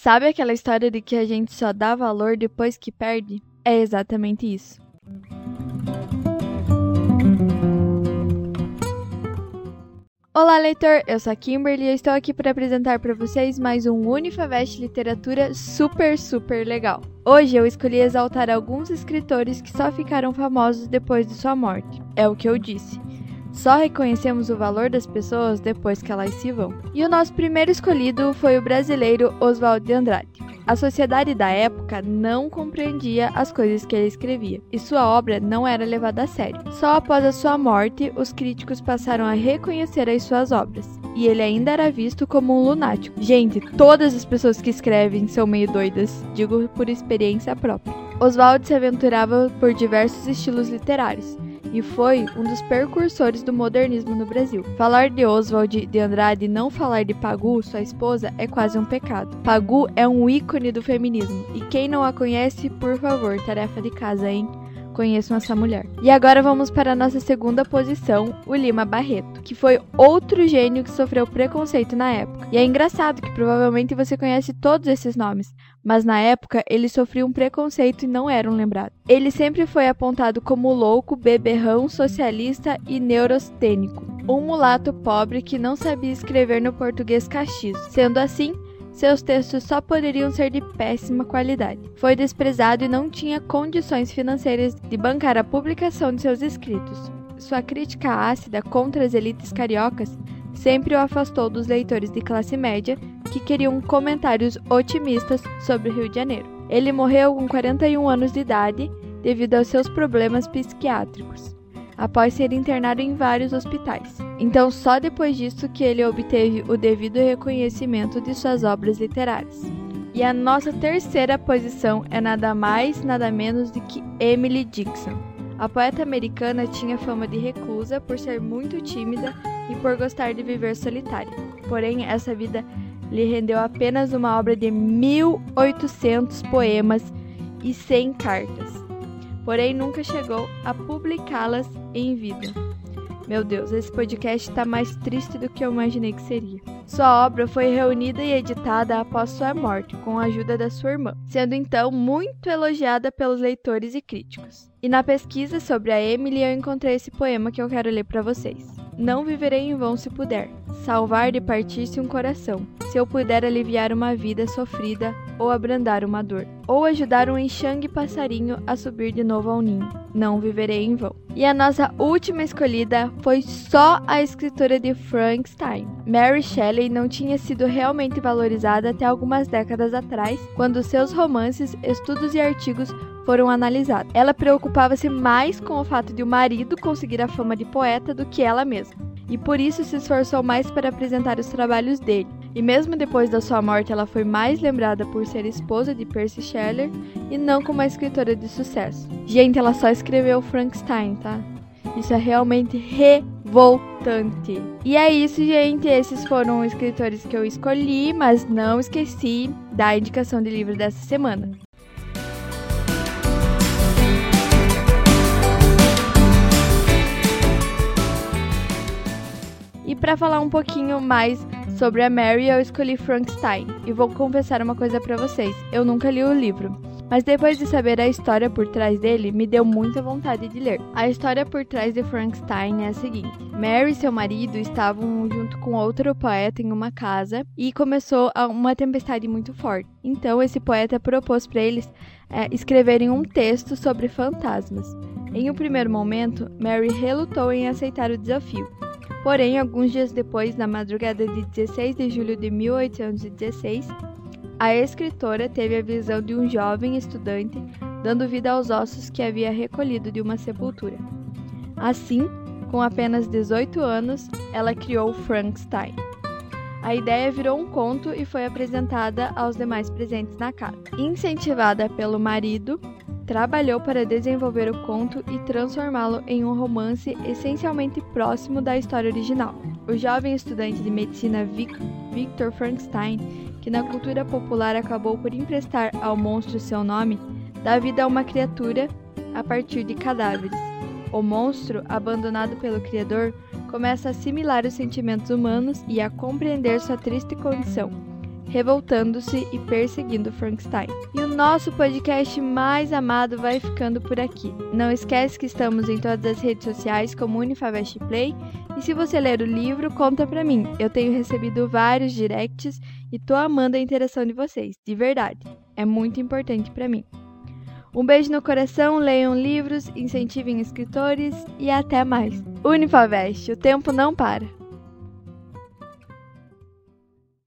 Sabe aquela história de que a gente só dá valor depois que perde? É exatamente isso. Olá, leitor! Eu sou a Kimberly e estou aqui para apresentar para vocês mais um Unifavest Literatura super, super legal. Hoje eu escolhi exaltar alguns escritores que só ficaram famosos depois de sua morte. É o que eu disse. Só reconhecemos o valor das pessoas depois que elas se vão. E o nosso primeiro escolhido foi o brasileiro Oswald de Andrade. A sociedade da época não compreendia as coisas que ele escrevia, e sua obra não era levada a sério. Só após a sua morte, os críticos passaram a reconhecer as suas obras, e ele ainda era visto como um lunático. Gente, todas as pessoas que escrevem são meio doidas, digo por experiência própria. Oswald se aventurava por diversos estilos literários, e foi um dos precursores do modernismo no Brasil. Falar de Oswald de Andrade e não falar de Pagu, sua esposa, é quase um pecado. Pagu é um ícone do feminismo e quem não a conhece, por favor, tarefa de casa, hein? Conheçam essa mulher. E agora vamos para a nossa segunda posição, o Lima Barreto, que foi outro gênio que sofreu preconceito na época. E é engraçado que provavelmente você conhece todos esses nomes, mas na época ele sofreu um preconceito e não eram lembrados. Ele sempre foi apontado como louco, beberrão, socialista e neurostênico. Um mulato pobre que não sabia escrever no português castiço. Sendo assim, seus textos só poderiam ser de péssima qualidade. Foi desprezado e não tinha condições financeiras de bancar a publicação de seus escritos. Sua crítica ácida contra as elites cariocas sempre o afastou dos leitores de classe média que queriam comentários otimistas sobre o Rio de Janeiro. Ele morreu com 41 anos de idade devido aos seus problemas psiquiátricos após ser internado em vários hospitais. Então, só depois disso que ele obteve o devido reconhecimento de suas obras literárias. E a nossa terceira posição é nada mais, nada menos do que Emily Dixon. A poeta americana tinha fama de reclusa por ser muito tímida e por gostar de viver solitária. Porém, essa vida lhe rendeu apenas uma obra de 1800 poemas e 100 cartas porém nunca chegou a publicá-las em vida. Meu Deus, esse podcast está mais triste do que eu imaginei que seria. Sua obra foi reunida e editada após sua morte, com a ajuda da sua irmã, sendo então muito elogiada pelos leitores e críticos. E na pesquisa sobre a Emily eu encontrei esse poema que eu quero ler para vocês. Não viverei em vão se puder, salvar de partir-se um coração, se eu puder aliviar uma vida sofrida ou abrandar uma dor, ou ajudar um enxangue passarinho a subir de novo ao ninho. Não viverei em vão. E a nossa última escolhida foi só a escritora de Frankenstein. Mary Shelley não tinha sido realmente valorizada até algumas décadas atrás, quando seus romances, estudos e artigos foram analisados. Ela preocupava-se mais com o fato de o marido conseguir a fama de poeta do que ela mesma, e por isso se esforçou mais para apresentar os trabalhos dele. E mesmo depois da sua morte, ela foi mais lembrada por ser esposa de Percy Shelley e não como uma escritora de sucesso. Gente, ela só escreveu Frankenstein, tá? Isso é realmente revoltante. E é isso, gente. Esses foram os escritores que eu escolhi, mas não esqueci da indicação de livro dessa semana. Para falar um pouquinho mais sobre a Mary, eu escolhi Frankenstein. E vou confessar uma coisa para vocês: eu nunca li o livro. Mas depois de saber a história por trás dele, me deu muita vontade de ler. A história por trás de Frankenstein é a seguinte: Mary e seu marido estavam junto com outro poeta em uma casa e começou uma tempestade muito forte. Então, esse poeta propôs para eles é, escreverem um texto sobre fantasmas. Em um primeiro momento, Mary relutou em aceitar o desafio. Porém, alguns dias depois, na madrugada de 16 de julho de 1816, a escritora teve a visão de um jovem estudante dando vida aos ossos que havia recolhido de uma sepultura. Assim, com apenas 18 anos, ela criou Frankenstein. A ideia virou um conto e foi apresentada aos demais presentes na casa. Incentivada pelo marido, trabalhou para desenvolver o conto e transformá-lo em um romance essencialmente próximo da história original. O jovem estudante de medicina Victor Frankenstein, que na cultura popular acabou por emprestar ao monstro seu nome, dá vida a uma criatura a partir de cadáveres. O monstro, abandonado pelo Criador, começa a assimilar os sentimentos humanos e a compreender sua triste condição revoltando-se e perseguindo Frankenstein. E o nosso podcast mais amado vai ficando por aqui. Não esquece que estamos em todas as redes sociais como Unifavest Play e se você ler o livro, conta pra mim. Eu tenho recebido vários directs e tô amando a interação de vocês, de verdade. É muito importante para mim. Um beijo no coração, leiam livros, incentivem escritores e até mais. Unifavest, o tempo não para.